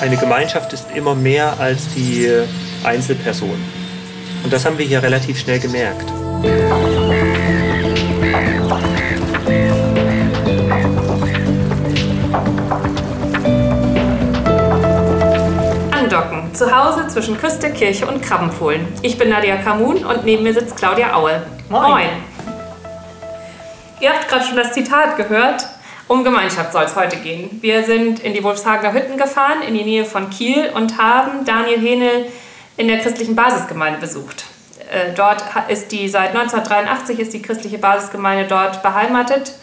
eine Gemeinschaft ist immer mehr als die Einzelperson. Und das haben wir hier relativ schnell gemerkt. Andocken. Zu Hause zwischen Küste, Kirche und Krabbenfohlen. Ich bin Nadia Kamun und neben mir sitzt Claudia Aue. Moin. Moin. Ihr habt gerade schon das Zitat gehört. Um Gemeinschaft soll es heute gehen. Wir sind in die Wolfshagener Hütten gefahren, in die Nähe von Kiel und haben Daniel Henel in der christlichen Basisgemeinde besucht. Äh, dort ist die, seit 1983 ist die christliche Basisgemeinde dort beheimatet.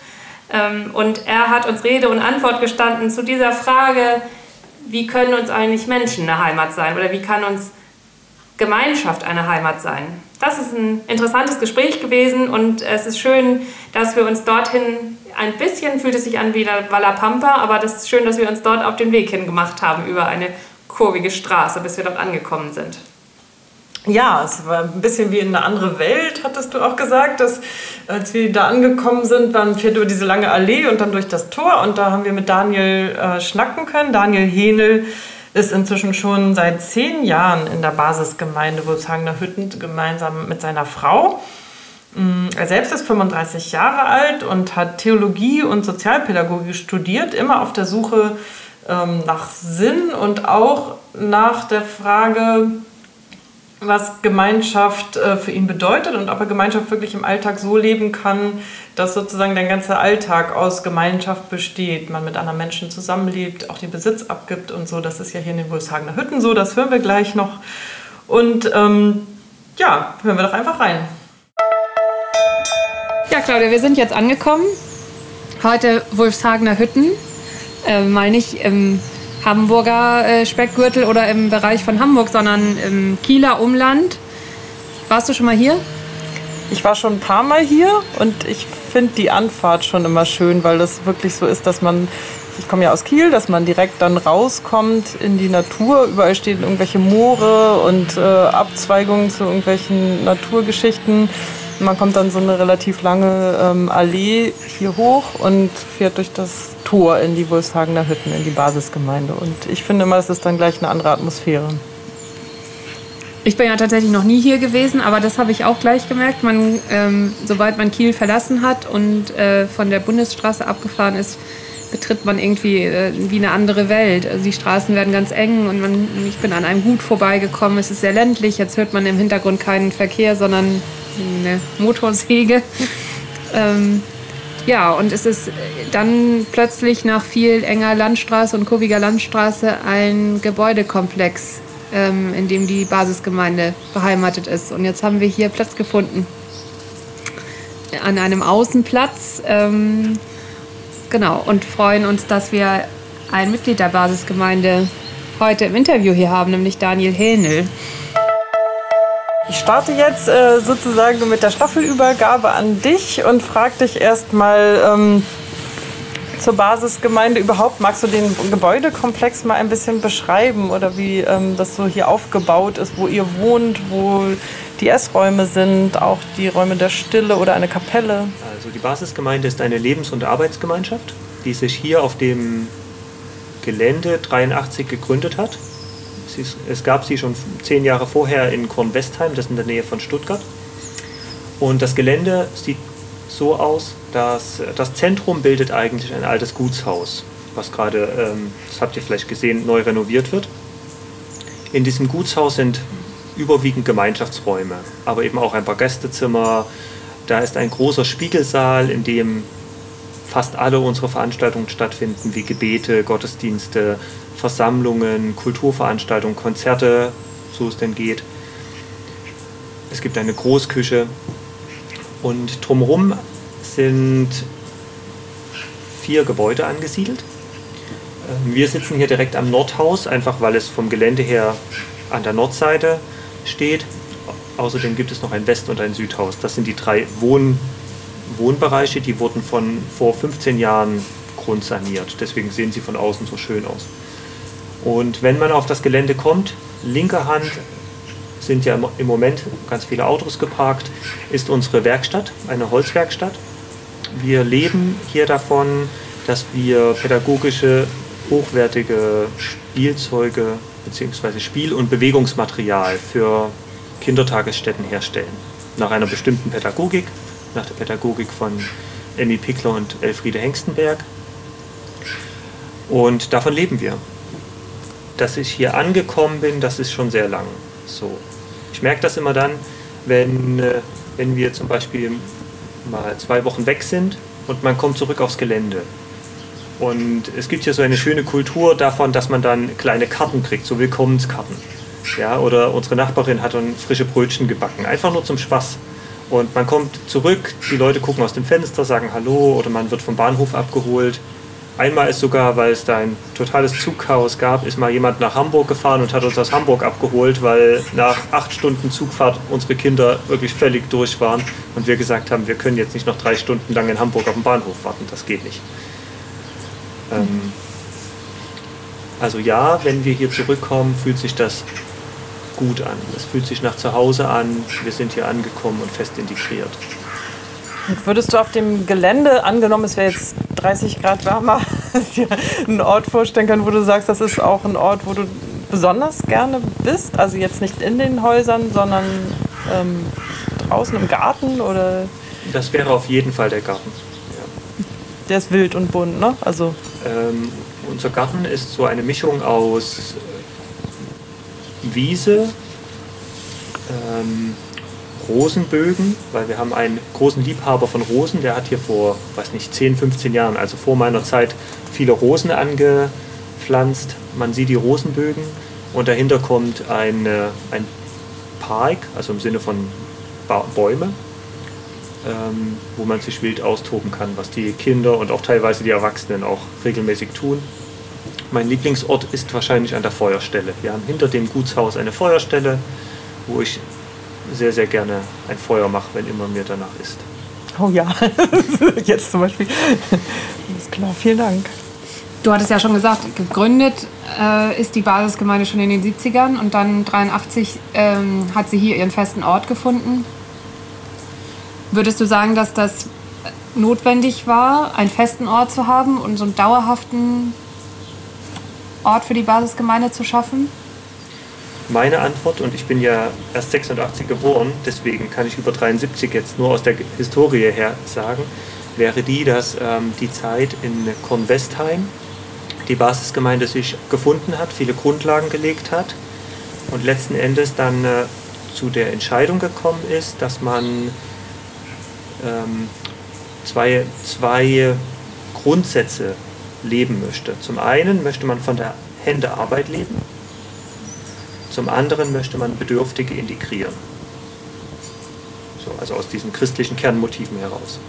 Ähm, und er hat uns Rede und Antwort gestanden zu dieser Frage, wie können uns eigentlich Menschen eine Heimat sein oder wie kann uns Gemeinschaft eine Heimat sein. Das ist ein interessantes Gespräch gewesen und es ist schön, dass wir uns dorthin ein bisschen fühlt es sich an wie Walla Pampa, aber das ist schön, dass wir uns dort auf den Weg hingemacht haben über eine kurvige Straße, bis wir dort angekommen sind. Ja, es war ein bisschen wie in eine andere Welt, hattest du auch gesagt. Dass, als wir da angekommen sind, waren wir über diese lange Allee und dann durch das Tor. Und da haben wir mit Daniel äh, schnacken können. Daniel Henel ist inzwischen schon seit zehn Jahren in der Basisgemeinde Wolfshagener Hütten gemeinsam mit seiner Frau. Mm, er selbst ist 35 Jahre alt und hat Theologie und Sozialpädagogik studiert, immer auf der Suche ähm, nach Sinn und auch nach der Frage, was Gemeinschaft äh, für ihn bedeutet und ob er Gemeinschaft wirklich im Alltag so leben kann, dass sozusagen der ganze Alltag aus Gemeinschaft besteht, man mit anderen Menschen zusammenlebt, auch den Besitz abgibt und so. Das ist ja hier in den Wolfshagener Hütten so, das hören wir gleich noch. Und ähm, ja, hören wir doch einfach rein. Ja, Claudia, wir sind jetzt angekommen. Heute Wolfshagener Hütten. Äh, mal nicht im Hamburger äh, Speckgürtel oder im Bereich von Hamburg, sondern im Kieler Umland. Warst du schon mal hier? Ich war schon ein paar Mal hier und ich finde die Anfahrt schon immer schön, weil das wirklich so ist, dass man, ich komme ja aus Kiel, dass man direkt dann rauskommt in die Natur. Überall stehen irgendwelche Moore und äh, Abzweigungen zu irgendwelchen Naturgeschichten. Man kommt dann so eine relativ lange ähm, Allee hier hoch und fährt durch das Tor in die Wolfshagener Hütten, in die Basisgemeinde. Und ich finde immer, es ist dann gleich eine andere Atmosphäre. Ich bin ja tatsächlich noch nie hier gewesen, aber das habe ich auch gleich gemerkt. Man, ähm, sobald man Kiel verlassen hat und äh, von der Bundesstraße abgefahren ist, betritt man irgendwie äh, wie eine andere Welt. Also die Straßen werden ganz eng und man, ich bin an einem Gut vorbeigekommen. Es ist sehr ländlich. Jetzt hört man im Hintergrund keinen Verkehr, sondern eine Motorsäge. ähm, ja, und es ist dann plötzlich nach viel enger Landstraße und kurviger Landstraße ein Gebäudekomplex, ähm, in dem die Basisgemeinde beheimatet ist. Und jetzt haben wir hier Platz gefunden. An einem Außenplatz. Ähm, genau, und freuen uns, dass wir ein Mitglied der Basisgemeinde heute im Interview hier haben, nämlich Daniel Hähnel. Ich starte jetzt äh, sozusagen mit der Staffelübergabe an dich und frage dich erstmal ähm, zur Basisgemeinde überhaupt. Magst du den Gebäudekomplex mal ein bisschen beschreiben oder wie ähm, das so hier aufgebaut ist, wo ihr wohnt, wo die Essräume sind, auch die Räume der Stille oder eine Kapelle? Also die Basisgemeinde ist eine Lebens- und Arbeitsgemeinschaft, die sich hier auf dem Gelände 83 gegründet hat es gab sie schon zehn Jahre vorher in Kornwestheim, das ist in der Nähe von Stuttgart. Und das Gelände sieht so aus, dass das Zentrum bildet eigentlich ein altes Gutshaus, was gerade, ähm, das habt ihr vielleicht gesehen, neu renoviert wird. In diesem Gutshaus sind überwiegend Gemeinschaftsräume, aber eben auch ein paar Gästezimmer. Da ist ein großer Spiegelsaal, in dem fast alle unsere Veranstaltungen stattfinden, wie Gebete, Gottesdienste, Versammlungen, Kulturveranstaltungen, Konzerte, so es denn geht. Es gibt eine Großküche und drumherum sind vier Gebäude angesiedelt. Ähm, wir sitzen hier direkt am Nordhaus, einfach weil es vom Gelände her an der Nordseite steht. Außerdem gibt es noch ein West- und ein Südhaus. Das sind die drei Wohn Wohnbereiche, die wurden von vor 15 Jahren grundsaniert. Deswegen sehen sie von außen so schön aus. Und wenn man auf das Gelände kommt, linker Hand sind ja im Moment ganz viele Autos geparkt, ist unsere Werkstatt, eine Holzwerkstatt. Wir leben hier davon, dass wir pädagogische hochwertige Spielzeuge bzw. Spiel- und Bewegungsmaterial für Kindertagesstätten herstellen. Nach einer bestimmten Pädagogik, nach der Pädagogik von Emmy Pickler und Elfriede Hengstenberg. Und davon leben wir. Dass ich hier angekommen bin, das ist schon sehr lang so. Ich merke das immer dann, wenn, äh, wenn wir zum Beispiel mal zwei Wochen weg sind und man kommt zurück aufs Gelände. Und es gibt hier so eine schöne Kultur davon, dass man dann kleine Karten kriegt, so Willkommenskarten. Ja, oder unsere Nachbarin hat dann frische Brötchen gebacken, einfach nur zum Spaß. Und man kommt zurück, die Leute gucken aus dem Fenster, sagen Hallo oder man wird vom Bahnhof abgeholt. Einmal ist sogar, weil es da ein totales Zugchaos gab, ist mal jemand nach Hamburg gefahren und hat uns aus Hamburg abgeholt, weil nach acht Stunden Zugfahrt unsere Kinder wirklich völlig durch waren und wir gesagt haben, wir können jetzt nicht noch drei Stunden lang in Hamburg auf dem Bahnhof warten, das geht nicht. Ähm, also ja, wenn wir hier zurückkommen, fühlt sich das gut an. Es fühlt sich nach Zuhause an. Wir sind hier angekommen und fest integriert. Und würdest du auf dem Gelände, angenommen es wäre jetzt 30 Grad wärmer, einen Ort vorstellen können, wo du sagst, das ist auch ein Ort, wo du besonders gerne bist? Also jetzt nicht in den Häusern, sondern ähm, draußen im Garten oder? Das wäre auf jeden Fall der Garten. Ja. Der ist wild und bunt, ne? Also ähm, unser Garten ist so eine Mischung aus Wiese, ähm, Rosenbögen, weil wir haben einen großen Liebhaber von Rosen, der hat hier vor, weiß nicht, 10, 15 Jahren, also vor meiner Zeit, viele Rosen angepflanzt. Man sieht die Rosenbögen und dahinter kommt ein, äh, ein Park, also im Sinne von ba Bäume, ähm, wo man sich wild austoben kann, was die Kinder und auch teilweise die Erwachsenen auch regelmäßig tun. Mein Lieblingsort ist wahrscheinlich an der Feuerstelle. Wir haben hinter dem Gutshaus eine Feuerstelle, wo ich sehr, sehr gerne ein Feuer mache, wenn immer mir danach ist. Oh ja, jetzt zum Beispiel. Ist klar, vielen Dank. Du hattest ja schon gesagt, gegründet äh, ist die Basisgemeinde schon in den 70ern und dann 1983 ähm, hat sie hier ihren festen Ort gefunden. Würdest du sagen, dass das notwendig war, einen festen Ort zu haben und so einen dauerhaften Ort für die Basisgemeinde zu schaffen? Meine Antwort, und ich bin ja erst 86 geboren, deswegen kann ich über 73 jetzt nur aus der Historie her sagen, wäre die, dass ähm, die Zeit in Kornwestheim die Basisgemeinde sich gefunden hat, viele Grundlagen gelegt hat und letzten Endes dann äh, zu der Entscheidung gekommen ist, dass man ähm, zwei, zwei Grundsätze leben möchte. Zum einen möchte man von der Händearbeit leben, zum anderen möchte man Bedürftige integrieren. So, also aus diesen christlichen Kernmotiven heraus.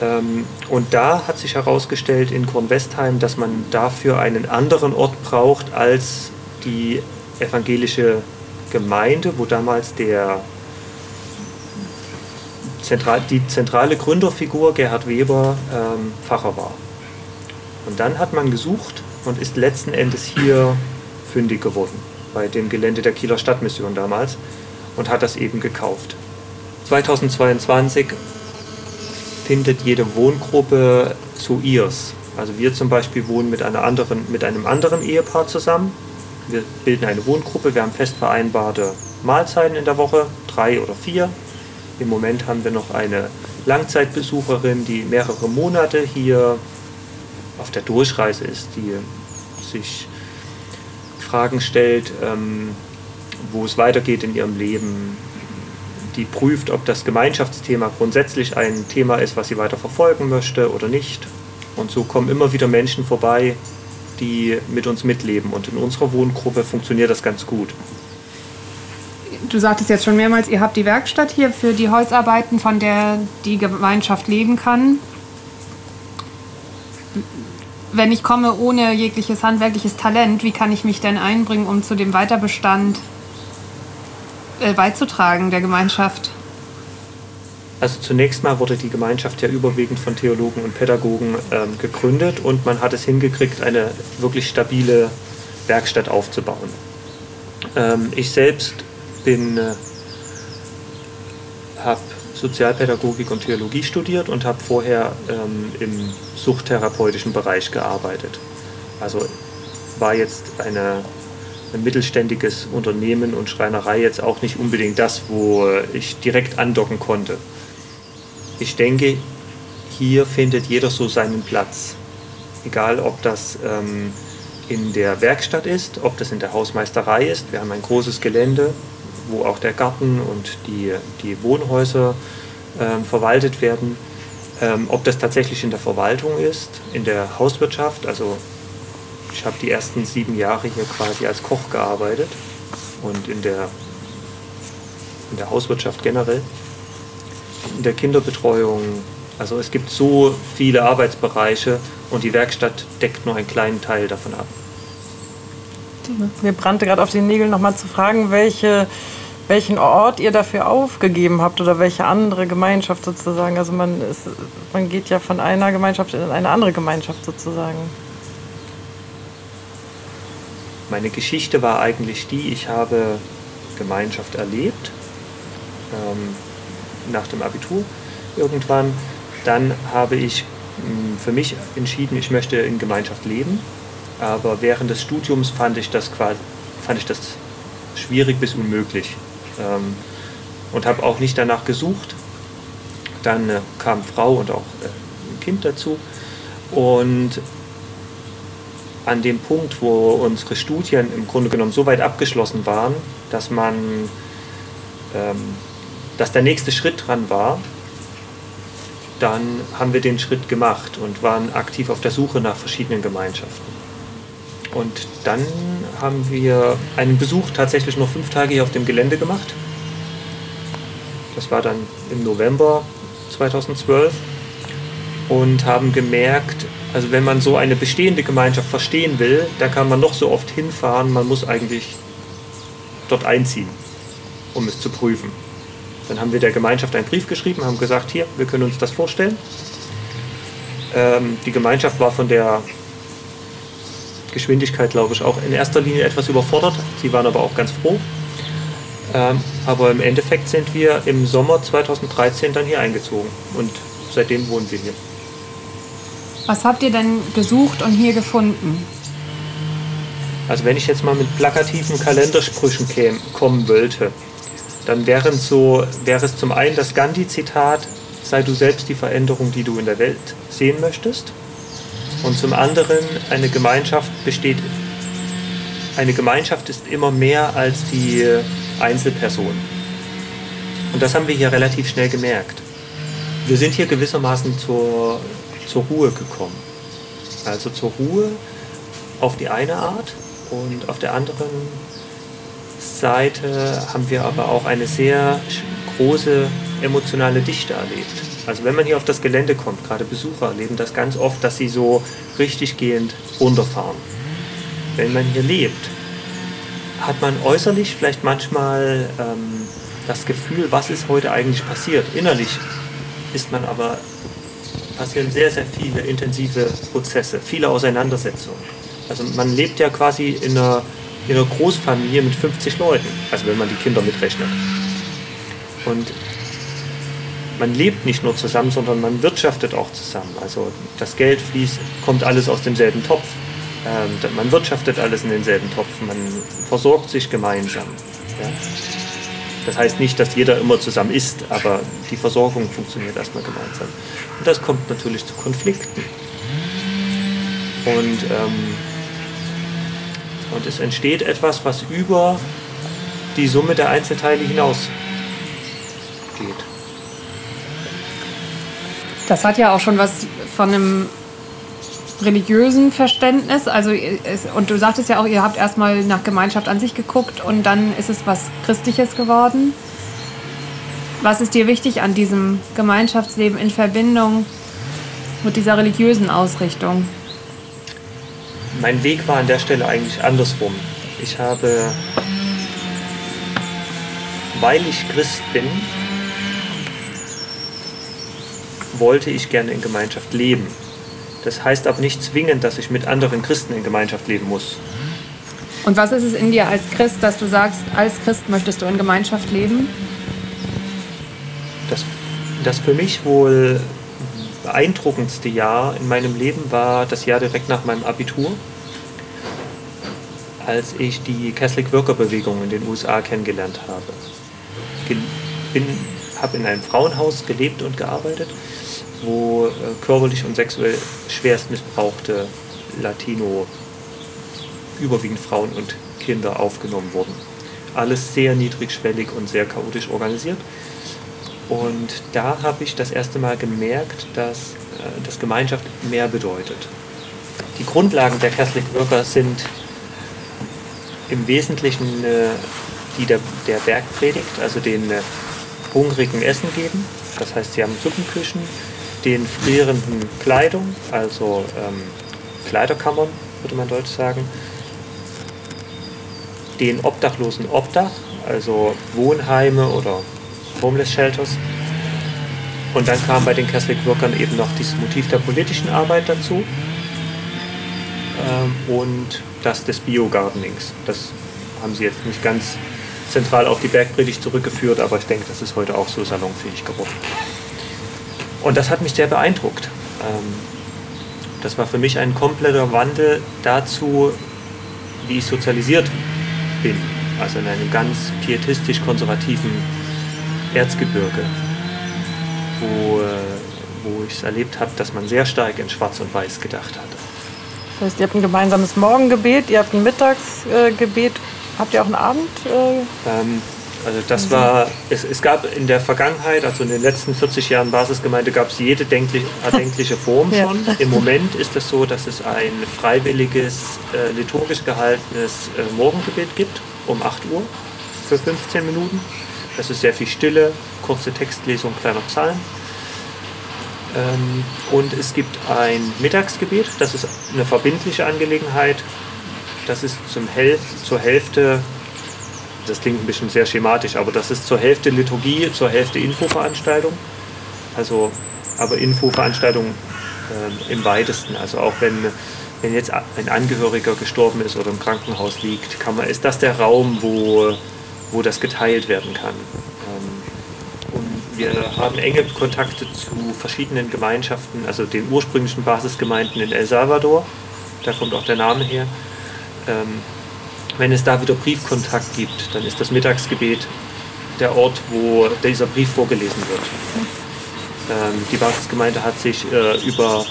Ähm, und da hat sich herausgestellt in Kornwestheim, dass man dafür einen anderen Ort braucht als die evangelische Gemeinde, wo damals der Zentral, die zentrale Gründerfigur Gerhard Weber ähm, Pfarrer war. Und dann hat man gesucht und ist letzten Endes hier fündig geworden, bei dem Gelände der Kieler Stadtmission damals, und hat das eben gekauft. 2022 findet jede Wohngruppe zu ihrs. Also wir zum Beispiel wohnen mit, einer anderen, mit einem anderen Ehepaar zusammen. Wir bilden eine Wohngruppe, wir haben fest vereinbarte Mahlzeiten in der Woche, drei oder vier. Im Moment haben wir noch eine Langzeitbesucherin, die mehrere Monate hier auf der Durchreise ist, die sich Fragen stellt, ähm, wo es weitergeht in ihrem Leben, die prüft, ob das Gemeinschaftsthema grundsätzlich ein Thema ist, was sie weiter verfolgen möchte oder nicht. Und so kommen immer wieder Menschen vorbei, die mit uns mitleben. Und in unserer Wohngruppe funktioniert das ganz gut. Du sagtest jetzt schon mehrmals, ihr habt die Werkstatt hier für die Holzarbeiten, von der die Gemeinschaft leben kann wenn ich komme ohne jegliches handwerkliches Talent, wie kann ich mich denn einbringen, um zu dem Weiterbestand äh, beizutragen der Gemeinschaft? Also zunächst mal wurde die Gemeinschaft ja überwiegend von Theologen und Pädagogen ähm, gegründet und man hat es hingekriegt, eine wirklich stabile Werkstatt aufzubauen. Ähm, ich selbst bin, äh, habe Sozialpädagogik und Theologie studiert und habe vorher ähm, im suchttherapeutischen Bereich gearbeitet. Also war jetzt eine, ein mittelständiges Unternehmen und Schreinerei jetzt auch nicht unbedingt das, wo ich direkt andocken konnte. Ich denke, hier findet jeder so seinen Platz. Egal, ob das ähm, in der Werkstatt ist, ob das in der Hausmeisterei ist. Wir haben ein großes Gelände, wo auch der Garten und die, die Wohnhäuser ähm, verwaltet werden. Ähm, ob das tatsächlich in der Verwaltung ist, in der Hauswirtschaft. Also ich habe die ersten sieben Jahre hier quasi als Koch gearbeitet und in der, in der Hauswirtschaft generell, in der Kinderbetreuung. Also es gibt so viele Arbeitsbereiche und die Werkstatt deckt nur einen kleinen Teil davon ab. Mir brannte gerade auf den Nägeln nochmal zu fragen, welche, welchen Ort ihr dafür aufgegeben habt oder welche andere Gemeinschaft sozusagen. Also man, ist, man geht ja von einer Gemeinschaft in eine andere Gemeinschaft sozusagen. Meine Geschichte war eigentlich die, ich habe Gemeinschaft erlebt ähm, nach dem Abitur irgendwann. Dann habe ich für mich entschieden, ich möchte in Gemeinschaft leben. Aber während des Studiums fand ich das, quasi, fand ich das schwierig bis unmöglich ähm, und habe auch nicht danach gesucht. Dann äh, kam Frau und auch äh, ein Kind dazu. Und an dem Punkt, wo unsere Studien im Grunde genommen so weit abgeschlossen waren, dass man, ähm, dass der nächste Schritt dran war, dann haben wir den Schritt gemacht und waren aktiv auf der Suche nach verschiedenen Gemeinschaften. Und dann haben wir einen Besuch tatsächlich noch fünf Tage hier auf dem Gelände gemacht. Das war dann im November 2012 und haben gemerkt, also wenn man so eine bestehende Gemeinschaft verstehen will, da kann man noch so oft hinfahren, man muss eigentlich dort einziehen, um es zu prüfen. Dann haben wir der Gemeinschaft einen Brief geschrieben, haben gesagt, hier, wir können uns das vorstellen. Ähm, die Gemeinschaft war von der Geschwindigkeit, glaube ich, auch in erster Linie etwas überfordert. Sie waren aber auch ganz froh. Ähm, aber im Endeffekt sind wir im Sommer 2013 dann hier eingezogen und seitdem wohnen wir hier. Was habt ihr denn gesucht und hier gefunden? Also wenn ich jetzt mal mit plakativen Kalendersprüchen käme, kommen wollte, dann wären so, wäre es zum einen das Gandhi-Zitat, sei du selbst die Veränderung, die du in der Welt sehen möchtest. Und zum anderen, eine Gemeinschaft besteht, eine Gemeinschaft ist immer mehr als die Einzelperson. Und das haben wir hier relativ schnell gemerkt. Wir sind hier gewissermaßen zur, zur Ruhe gekommen. Also zur Ruhe auf die eine Art und auf der anderen Seite haben wir aber auch eine sehr große emotionale Dichte erlebt. Also wenn man hier auf das Gelände kommt, gerade Besucher erleben das ganz oft, dass sie so richtig gehend runterfahren. Wenn man hier lebt, hat man äußerlich vielleicht manchmal ähm, das Gefühl, was ist heute eigentlich passiert. Innerlich ist man aber, passieren sehr, sehr viele intensive Prozesse, viele Auseinandersetzungen. Also man lebt ja quasi in einer in einer Großfamilie mit 50 Leuten, also wenn man die Kinder mitrechnet. Und man lebt nicht nur zusammen, sondern man wirtschaftet auch zusammen. Also das Geld fließt, kommt alles aus demselben Topf. Ähm, man wirtschaftet alles in denselben Topf. Man versorgt sich gemeinsam. Ja? Das heißt nicht, dass jeder immer zusammen isst, aber die Versorgung funktioniert erstmal gemeinsam. Und das kommt natürlich zu Konflikten. Und ähm, und es entsteht etwas, was über die Summe der Einzelteile hinaus geht. Das hat ja auch schon was von einem religiösen Verständnis. Also und du sagtest ja auch, ihr habt erstmal nach Gemeinschaft an sich geguckt und dann ist es was Christliches geworden. Was ist dir wichtig an diesem Gemeinschaftsleben in Verbindung mit dieser religiösen Ausrichtung? mein Weg war an der Stelle eigentlich andersrum. Ich habe, weil ich Christ bin, wollte ich gerne in Gemeinschaft leben. Das heißt aber nicht zwingend, dass ich mit anderen Christen in Gemeinschaft leben muss. Und was ist es in dir als Christ, dass du sagst, als Christ möchtest du in Gemeinschaft leben? Das, das für mich wohl beeindruckendste Jahr in meinem Leben war das Jahr direkt nach meinem Abitur. als ich die Catholic Worker Bewegung in den USA kennengelernt habe. Ich habe in einem Frauenhaus gelebt und gearbeitet, wo äh, körperlich und sexuell schwerst missbrauchte Latino, überwiegend Frauen und Kinder aufgenommen wurden. Alles sehr niedrigschwellig und sehr chaotisch organisiert. Und da habe ich das erste Mal gemerkt, dass äh, das Gemeinschaft mehr bedeutet. Die Grundlagen der Catholic Worker sind im Wesentlichen äh, die der, der Bergpredigt, also den äh, hungrigen Essen geben. Das heißt, sie haben Suppenküchen, den frierenden Kleidung, also ähm, Kleiderkammern, würde man deutsch sagen, den Obdachlosen Obdach, also Wohnheime oder Homeless Shelters. Und dann kam bei den Catholic Workern eben noch dieses Motiv der politischen Arbeit dazu ähm, und das des Biogardenings. Das haben sie jetzt nicht ganz zentral auf die Bergpredigt zurückgeführt, aber ich denke, das ist heute auch so salonfähig geworden. Und das hat mich sehr beeindruckt. Ähm, das war für mich ein kompletter Wandel dazu, wie ich sozialisiert bin. Also in einem ganz pietistisch-konservativen Erzgebirge, wo, äh, wo ich es erlebt habe, dass man sehr stark in Schwarz und Weiß gedacht hat. Das heißt, ihr habt ein gemeinsames Morgengebet, ihr habt ein Mittagsgebet. Habt ihr auch einen Abend? Äh ähm, also das war, es, es gab in der Vergangenheit, also in den letzten 40 Jahren Basisgemeinde, gab es jede denklich, erdenkliche Form ja. schon. Im Moment ist es so, dass es ein freiwilliges, äh, liturgisch gehaltenes äh, Morgengebet gibt, um 8 Uhr für 15 Minuten. Das ist sehr viel Stille, kurze Textlesung kleiner Psalmen. Ähm, und es gibt ein Mittagsgebet, das ist eine verbindliche Angelegenheit. Das ist zum Hel zur Hälfte das klingt ein bisschen sehr schematisch, aber das ist zur Hälfte Liturgie, zur Hälfte Infoveranstaltung. Also, aber Infoveranstaltung äh, im weitesten. Also auch wenn, wenn jetzt ein Angehöriger gestorben ist oder im Krankenhaus liegt, kann man, ist das der Raum, wo, wo das geteilt werden kann. Ähm, und wir haben enge Kontakte zu verschiedenen Gemeinschaften, also den ursprünglichen Basisgemeinden in El Salvador. Da kommt auch der Name her. Ähm, wenn es da wieder Briefkontakt gibt, dann ist das Mittagsgebet der Ort, wo dieser Brief vorgelesen wird. Ähm, die Basisgemeinde hat sich äh, über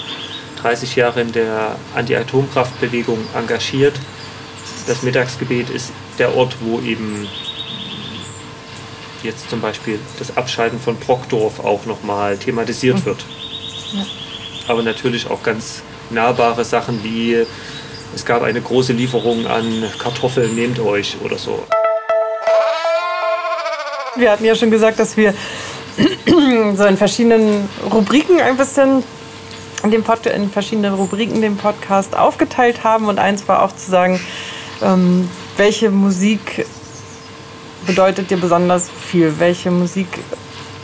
30 Jahre in der Anti-Atomkraftbewegung engagiert. Das Mittagsgebet ist der Ort, wo eben jetzt zum Beispiel das Abschalten von Brockdorf auch nochmal thematisiert wird. Aber natürlich auch ganz nahbare Sachen wie es gab eine große Lieferung an Kartoffeln, nehmt euch oder so. Wir hatten ja schon gesagt, dass wir so in verschiedenen Rubriken ein bisschen dem Pod in verschiedenen Rubriken den Podcast aufgeteilt haben. Und eins war auch zu sagen, ähm, welche Musik bedeutet dir besonders viel? Welche Musik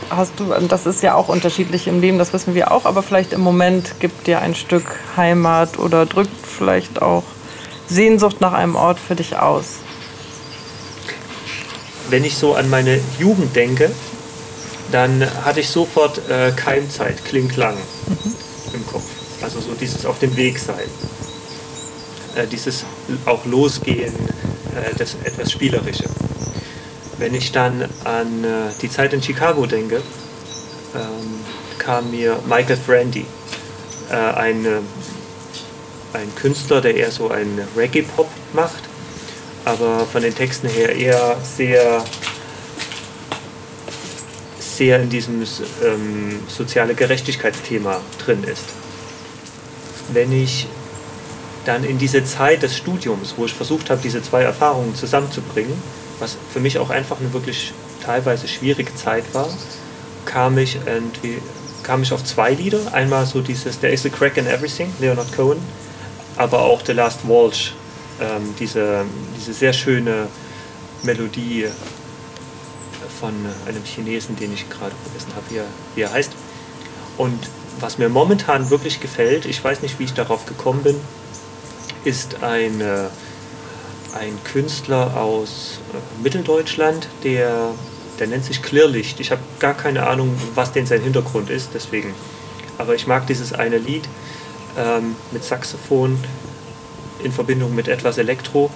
hast du, das ist ja auch unterschiedlich im Leben, das wissen wir auch, aber vielleicht im Moment gibt dir ein Stück Heimat oder drückt vielleicht auch Sehnsucht nach einem Ort für dich aus? Wenn ich so an meine Jugend denke, dann hatte ich sofort äh, Keimzeit, Klingklang mhm. im Kopf. Also so dieses auf dem Weg sein. Äh, dieses auch losgehen, äh, das etwas Spielerische. Wenn ich dann an äh, die Zeit in Chicago denke, ähm, kam mir Michael Frandy, äh, ein, äh, ein Künstler, der eher so einen Reggae-Pop macht, aber von den Texten her eher sehr, sehr in diesem ähm, soziale Gerechtigkeitsthema drin ist. Wenn ich dann in diese Zeit des Studiums, wo ich versucht habe, diese zwei Erfahrungen zusammenzubringen, was für mich auch einfach eine wirklich teilweise schwierige Zeit war, kam ich, irgendwie, kam ich auf zwei Lieder. Einmal so dieses There is a Crack in Everything, Leonard Cohen, aber auch The Last Waltz, ähm, diese, diese sehr schöne Melodie von einem Chinesen, den ich gerade vergessen habe, wie er, wie er heißt. Und was mir momentan wirklich gefällt, ich weiß nicht, wie ich darauf gekommen bin, ist eine ein Künstler aus äh, Mitteldeutschland, der, der nennt sich Clearlicht. Ich habe gar keine Ahnung, was denn sein Hintergrund ist, deswegen. Aber ich mag dieses eine Lied ähm, mit Saxophon in Verbindung mit etwas Elektro.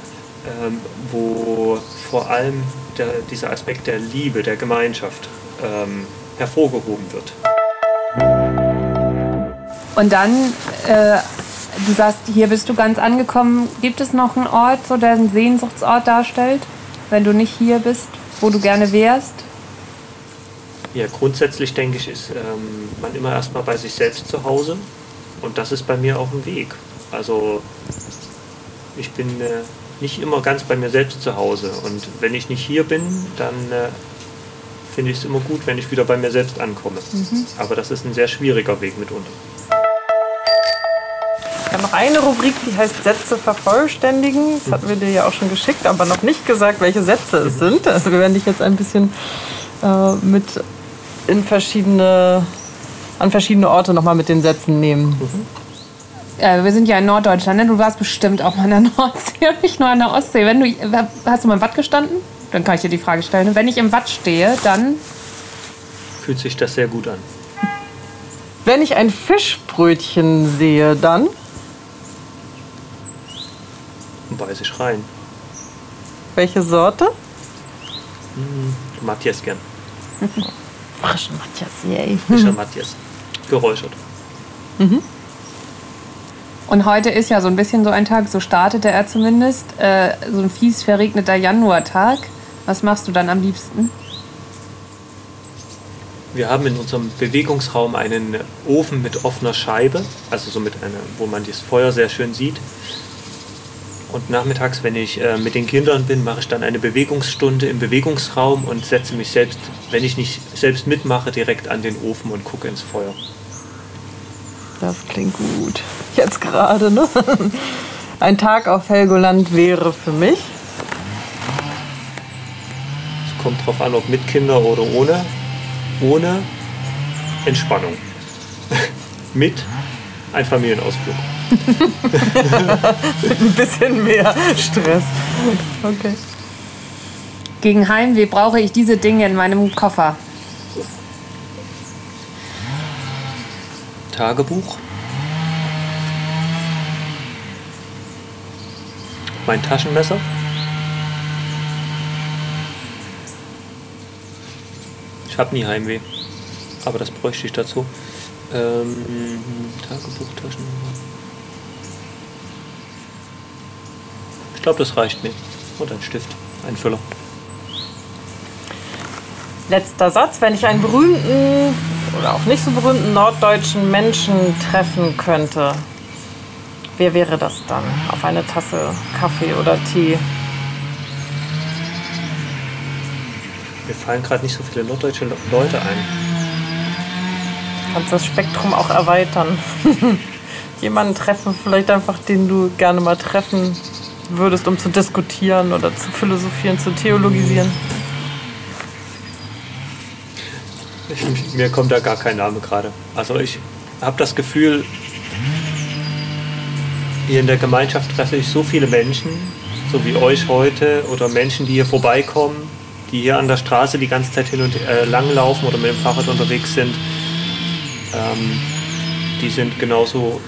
ähm, wo vor allem der, dieser Aspekt der Liebe, der Gemeinschaft ähm, hervorgehoben wird. Und dann, äh, du sagst, hier bist du ganz angekommen. Gibt es noch einen Ort, so der einen Sehnsuchtsort darstellt, wenn du nicht hier bist, wo du gerne wärst? Ja, grundsätzlich denke ich, ist ähm, man immer erstmal bei sich selbst zu Hause und das ist bei mir auch ein Weg. Also ich bin äh, nicht immer ganz bei mir selbst zu Hause und wenn ich nicht hier bin, dann äh, finde ich es immer gut, wenn ich wieder bei mir selbst ankomme. Mhm. Aber das ist ein sehr schwieriger Weg mitunter. Ich habe noch eine Rubrik, die heißt Sätze vervollständigen. Das hatten wir dir ja auch schon geschickt, aber noch nicht gesagt, welche Sätze es sind. Also wir werden dich jetzt ein bisschen äh, mit in verschiedene, an verschiedene Orte nochmal mit den Sätzen nehmen. Mhm. Ja, wir sind ja in Norddeutschland, ne? Du warst bestimmt auch mal an der Nordsee und nicht nur an der Ostsee. Wenn du, hast du mal im Watt gestanden? Dann kann ich dir die Frage stellen. Wenn ich im Watt stehe, dann. Fühlt sich das sehr gut an. Wenn ich ein Fischbrötchen sehe, dann. Beiß ich rein. Welche Sorte? Hm, Matthias gern. Frischen Matthias, yay. Frischer Matthias. Geräuchert. Mhm. Und heute ist ja so ein bisschen so ein Tag, so startete er zumindest, äh, so ein fies verregneter Januartag. Was machst du dann am liebsten? Wir haben in unserem Bewegungsraum einen Ofen mit offener Scheibe, also so mit einer, wo man das Feuer sehr schön sieht. Und nachmittags, wenn ich äh, mit den Kindern bin, mache ich dann eine Bewegungsstunde im Bewegungsraum und setze mich selbst, wenn ich nicht selbst mitmache, direkt an den Ofen und gucke ins Feuer. Das klingt gut. Jetzt gerade, ne? Ein Tag auf Helgoland wäre für mich. Es kommt drauf an, ob mit Kindern oder ohne. Ohne Entspannung. mit ein Familienausflug. Mit ein bisschen mehr Stress. Okay. Gegen Heimweh brauche ich diese Dinge in meinem Koffer. Tagebuch. Mein Taschenmesser. Ich habe nie Heimweh, aber das bräuchte ich dazu. Ähm, Tagebuch, Taschenmesser. Ich glaube, das reicht mir. Und ein Stift, ein Füller. Letzter Satz. Wenn ich einen berühmten oder auch nicht so berühmten norddeutschen Menschen treffen könnte, wer wäre das dann? Auf eine Tasse Kaffee oder Tee? Mir fallen gerade nicht so viele norddeutsche Leute ein. Du kannst das Spektrum auch erweitern. Jemanden treffen, vielleicht einfach, den du gerne mal treffen würdest, um zu diskutieren oder zu philosophieren, zu theologisieren. Ich, mir kommt da gar kein Name gerade. Also ich habe das Gefühl, hier in der Gemeinschaft treffe ich so viele Menschen, so wie euch heute oder Menschen, die hier vorbeikommen, die hier an der Straße die ganze Zeit hin und äh, lang laufen oder mit dem Fahrrad unterwegs sind. Ähm, die sind genauso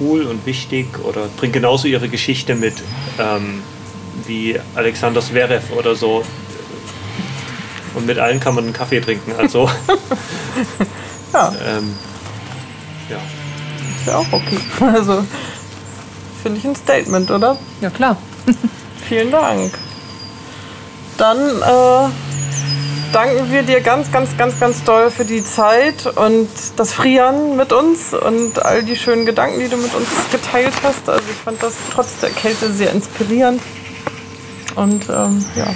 cool und wichtig oder bringen genauso ihre Geschichte mit ähm, wie Alexander Zverev oder so, und mit allen kann man einen Kaffee trinken. Also. ja. Ähm, ja. Ist ja auch okay. Also, finde ich ein Statement, oder? Ja, klar. Vielen Dank. Dann äh, danken wir dir ganz, ganz, ganz, ganz doll für die Zeit und das Frieren mit uns und all die schönen Gedanken, die du mit uns geteilt hast. Also ich fand das trotz der Kälte sehr inspirierend. Und ähm, ja,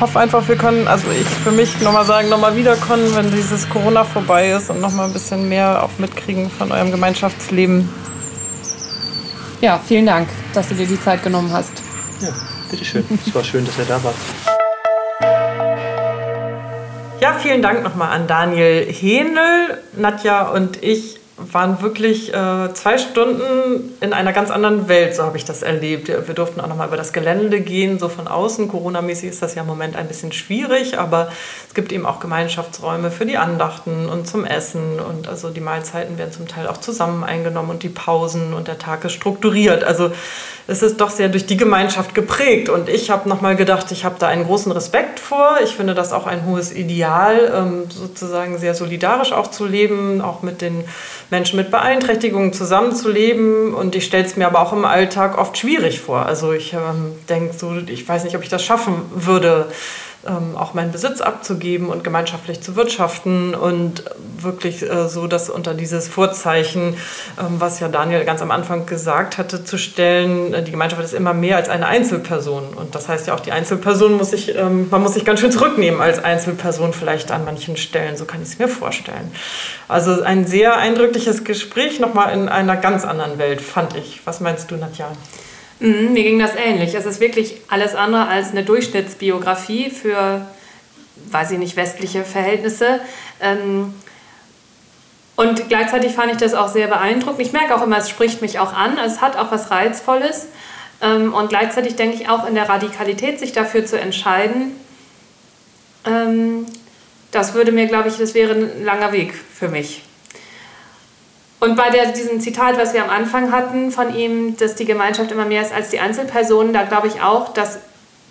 hoffe einfach, wir können, also ich für mich nochmal sagen, nochmal wiederkommen, wenn dieses Corona vorbei ist und nochmal ein bisschen mehr auch mitkriegen von eurem Gemeinschaftsleben. Ja, vielen Dank, dass du dir die Zeit genommen hast. Ja, bitteschön. Es war schön, dass ihr da wart. Vielen Dank nochmal an Daniel Hähnel. Nadja und ich waren wirklich äh, zwei Stunden in einer ganz anderen Welt, so habe ich das erlebt. Wir durften auch nochmal über das Gelände gehen, so von außen. Corona-mäßig ist das ja im Moment ein bisschen schwierig, aber es gibt eben auch Gemeinschaftsräume für die Andachten und zum Essen. Und also die Mahlzeiten werden zum Teil auch zusammen eingenommen und die Pausen und der Tag ist strukturiert. Also es ist doch sehr durch die Gemeinschaft geprägt. Und ich habe nochmal gedacht, ich habe da einen großen Respekt vor. Ich finde das auch ein hohes Ideal, ähm, sozusagen sehr solidarisch auch zu leben, auch mit den Menschen mit Beeinträchtigungen zusammenzuleben. Und ich stelle es mir aber auch im Alltag oft schwierig vor. Also ich ähm, denke so, ich weiß nicht, ob ich das schaffen würde ähm, auch meinen Besitz abzugeben und gemeinschaftlich zu wirtschaften und wirklich äh, so das unter dieses Vorzeichen, ähm, was ja Daniel ganz am Anfang gesagt hatte, zu stellen, äh, die Gemeinschaft ist immer mehr als eine Einzelperson. Und das heißt ja auch, die Einzelperson muss sich, ähm, man muss sich ganz schön zurücknehmen als Einzelperson vielleicht an manchen Stellen, so kann ich es mir vorstellen. Also ein sehr eindrückliches Gespräch, nochmal in einer ganz anderen Welt, fand ich. Was meinst du, Nadja? Mhm, mir ging das ähnlich. Es ist wirklich alles andere als eine Durchschnittsbiografie für, weiß ich nicht, westliche Verhältnisse. Ähm, und gleichzeitig fand ich das auch sehr beeindruckend. Ich merke auch immer, es spricht mich auch an. Es hat auch was Reizvolles. Ähm, und gleichzeitig denke ich auch in der Radikalität, sich dafür zu entscheiden, ähm, das würde mir, glaube ich, das wäre ein langer Weg für mich. Und bei der, diesem Zitat, was wir am Anfang hatten von ihm, dass die Gemeinschaft immer mehr ist als die Einzelpersonen, da glaube ich auch, das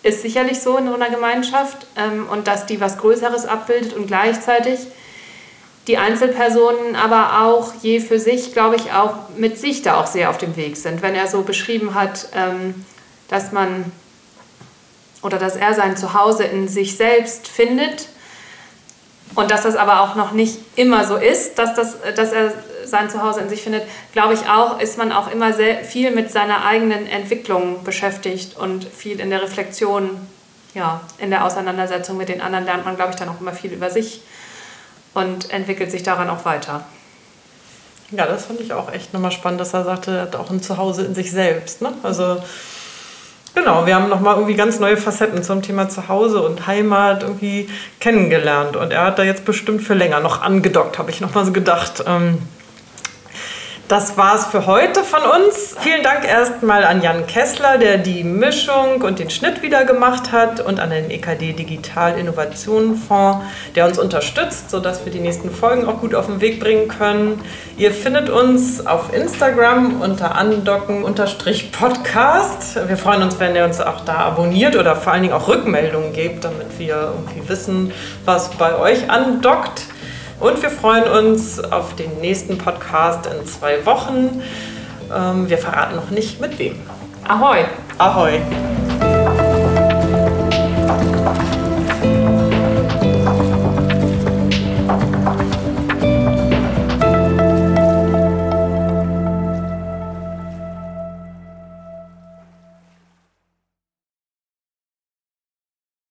ist sicherlich so in so einer Gemeinschaft ähm, und dass die was Größeres abbildet und gleichzeitig die Einzelpersonen aber auch je für sich, glaube ich, auch mit sich da auch sehr auf dem Weg sind. Wenn er so beschrieben hat, ähm, dass man oder dass er sein Zuhause in sich selbst findet und dass das aber auch noch nicht immer so ist, dass, das, dass er sein Zuhause in sich findet, glaube ich auch, ist man auch immer sehr viel mit seiner eigenen Entwicklung beschäftigt und viel in der Reflexion, ja, in der Auseinandersetzung mit den anderen lernt man, glaube ich, dann auch immer viel über sich und entwickelt sich daran auch weiter. Ja, das fand ich auch echt nochmal spannend, dass er sagte, er hat auch ein Zuhause in sich selbst. Ne? Also Genau, wir haben nochmal irgendwie ganz neue Facetten zum Thema Zuhause und Heimat irgendwie kennengelernt. Und er hat da jetzt bestimmt für länger noch angedockt, habe ich nochmal so gedacht. Das war's für heute von uns. Vielen Dank erstmal an Jan Kessler, der die Mischung und den Schnitt wieder gemacht hat und an den EKD Digital Innovationen Fonds, der uns unterstützt, sodass wir die nächsten Folgen auch gut auf den Weg bringen können. Ihr findet uns auf Instagram unter andocken-podcast. Wir freuen uns, wenn ihr uns auch da abonniert oder vor allen Dingen auch Rückmeldungen gebt, damit wir irgendwie wissen, was bei euch andockt. Und wir freuen uns auf den nächsten Podcast in zwei Wochen. Ähm, wir verraten noch nicht mit wem. Ahoi! Ahoi!